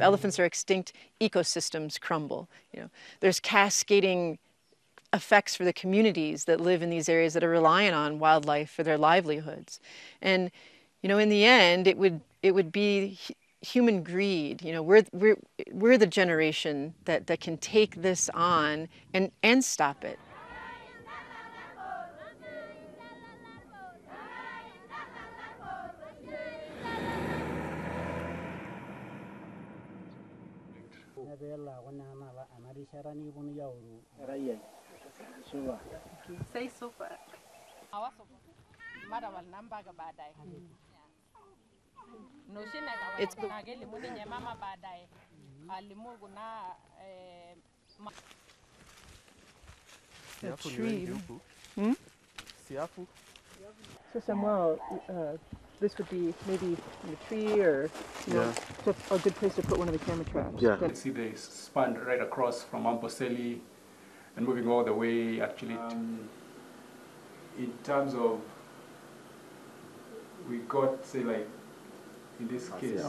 elephants are extinct, ecosystems crumble. You know, there's cascading effects for the communities that live in these areas that are reliant on wildlife for their livelihoods. And you know, in the end, it would it would be human greed. You know, we're we're we're the generation that that can take this on and and stop it. na peelo aaku naa ena rishata nikiponui aoru enkerai ai supa sai supa matawal na mpaka baadaye noshi na kelimu ninye mama baadaye alimu kuna eh, siafu ni wengi huku? Hmm? Siafu? Sasa mwao uh, this would be maybe in a tree or you know, Yeah. just a good place to put one of the camera traps. Yeah. You can see they span right across from Amboseli and moving all the way actually. Um, in terms of, we got, say, like, in this case,